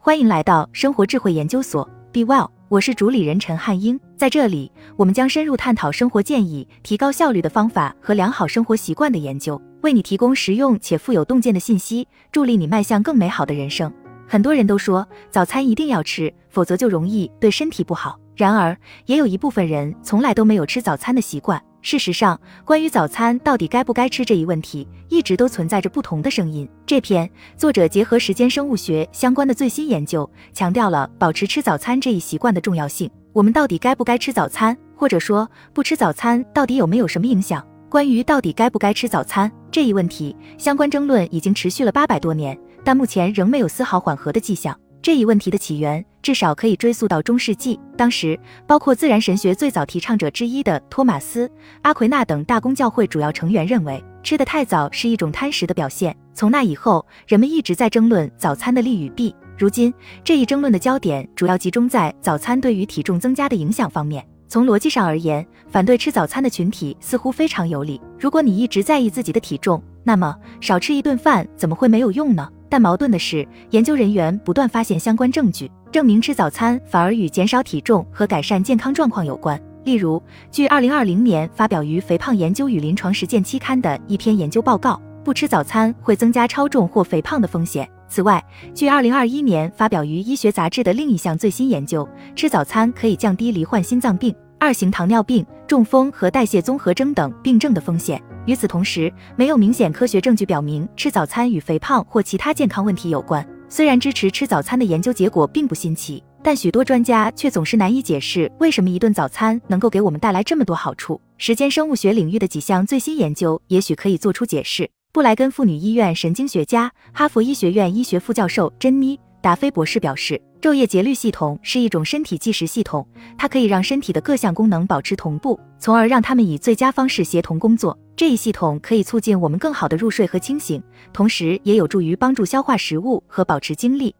欢迎来到生活智慧研究所，Be Well，我是主理人陈汉英。在这里，我们将深入探讨生活建议、提高效率的方法和良好生活习惯的研究，为你提供实用且富有洞见的信息，助力你迈向更美好的人生。很多人都说早餐一定要吃，否则就容易对身体不好。然而，也有一部分人从来都没有吃早餐的习惯。事实上，关于早餐到底该不该吃这一问题，一直都存在着不同的声音。这篇作者结合时间生物学相关的最新研究，强调了保持吃早餐这一习惯的重要性。我们到底该不该吃早餐，或者说不吃早餐到底有没有什么影响？关于到底该不该吃早餐这一问题，相关争论已经持续了八百多年，但目前仍没有丝毫缓和的迹象。这一问题的起源至少可以追溯到中世纪，当时包括自然神学最早提倡者之一的托马斯·阿奎那等大公教会主要成员认为，吃得太早是一种贪食的表现。从那以后，人们一直在争论早餐的利与弊。如今，这一争论的焦点主要集中在早餐对于体重增加的影响方面。从逻辑上而言，反对吃早餐的群体似乎非常有理。如果你一直在意自己的体重，那么少吃一顿饭怎么会没有用呢？但矛盾的是，研究人员不断发现相关证据，证明吃早餐反而与减少体重和改善健康状况有关。例如，据2020年发表于《肥胖研究与临床实践期刊》的一篇研究报告，不吃早餐会增加超重或肥胖的风险。此外，据2021年发表于医学杂志的另一项最新研究，吃早餐可以降低罹患心脏病、二型糖尿病、中风和代谢综合征等病症的风险。与此同时，没有明显科学证据表明吃早餐与肥胖或其他健康问题有关。虽然支持吃早餐的研究结果并不新奇，但许多专家却总是难以解释为什么一顿早餐能够给我们带来这么多好处。时间生物学领域的几项最新研究也许可以做出解释。布莱根妇女医院神经学家、哈佛医学院医学副教授珍妮·达菲博士表示。昼夜节律系统是一种身体计时系统，它可以让身体的各项功能保持同步，从而让它们以最佳方式协同工作。这一系统可以促进我们更好的入睡和清醒，同时也有助于帮助消化食物和保持精力。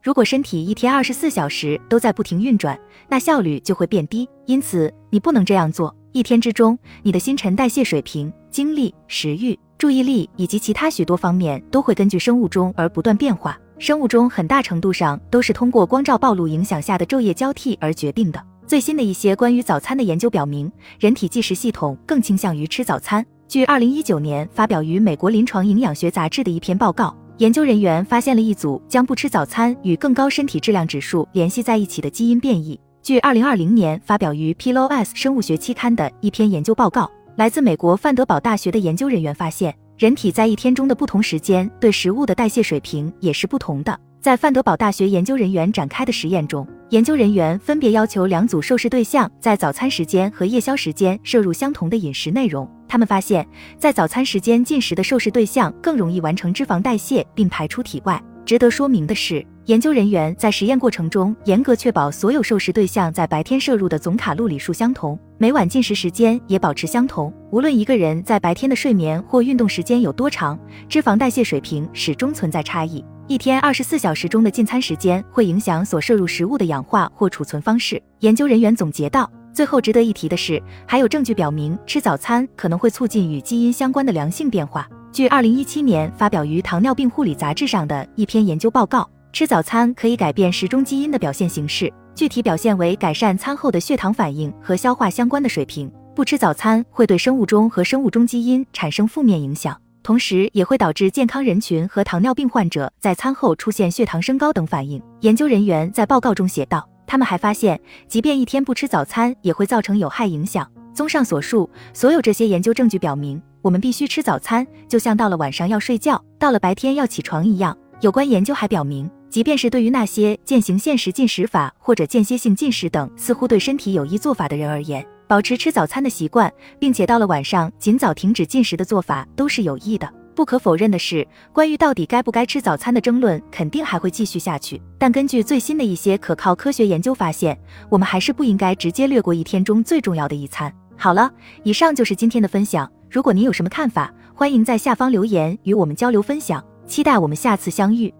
如果身体一天二十四小时都在不停运转，那效率就会变低。因此，你不能这样做。一天之中，你的新陈代谢水平、精力、食欲、注意力以及其他许多方面都会根据生物钟而不断变化。生物钟很大程度上都是通过光照暴露影响下的昼夜交替而决定的。最新的一些关于早餐的研究表明，人体计时系统更倾向于吃早餐。据二零一九年发表于美国临床营养学杂志的一篇报告，研究人员发现了一组将不吃早餐与更高身体质量指数联系在一起的基因变异。据二零二零年发表于 PLOS 生物学期刊的一篇研究报告，来自美国范德堡大学的研究人员发现。人体在一天中的不同时间对食物的代谢水平也是不同的。在范德堡大学研究人员展开的实验中，研究人员分别要求两组受试对象在早餐时间和夜宵时间摄入相同的饮食内容。他们发现，在早餐时间进食的受试对象更容易完成脂肪代谢并排出体外。值得说明的是，研究人员在实验过程中严格确保所有受试对象在白天摄入的总卡路里数相同，每晚进食时间也保持相同。无论一个人在白天的睡眠或运动时间有多长，脂肪代谢水平始终存在差异。一天二十四小时中的进餐时间会影响所摄入食物的氧化或储存方式。研究人员总结道。最后值得一提的是，还有证据表明吃早餐可能会促进与基因相关的良性变化。据二零一七年发表于《糖尿病护理杂志》上的一篇研究报告，吃早餐可以改变时钟基因的表现形式，具体表现为改善餐后的血糖反应和消化相关的水平。不吃早餐会对生物钟和生物钟基因产生负面影响，同时也会导致健康人群和糖尿病患者在餐后出现血糖升高等反应。研究人员在报告中写道，他们还发现，即便一天不吃早餐，也会造成有害影响。综上所述，所有这些研究证据表明。我们必须吃早餐，就像到了晚上要睡觉，到了白天要起床一样。有关研究还表明，即便是对于那些践行限时进食法或者间歇性进食等似乎对身体有益做法的人而言，保持吃早餐的习惯，并且到了晚上尽早停止进食的做法都是有益的。不可否认的是，关于到底该不该吃早餐的争论肯定还会继续下去。但根据最新的一些可靠科学研究发现，我们还是不应该直接略过一天中最重要的一餐。好了，以上就是今天的分享。如果您有什么看法，欢迎在下方留言与我们交流分享。期待我们下次相遇。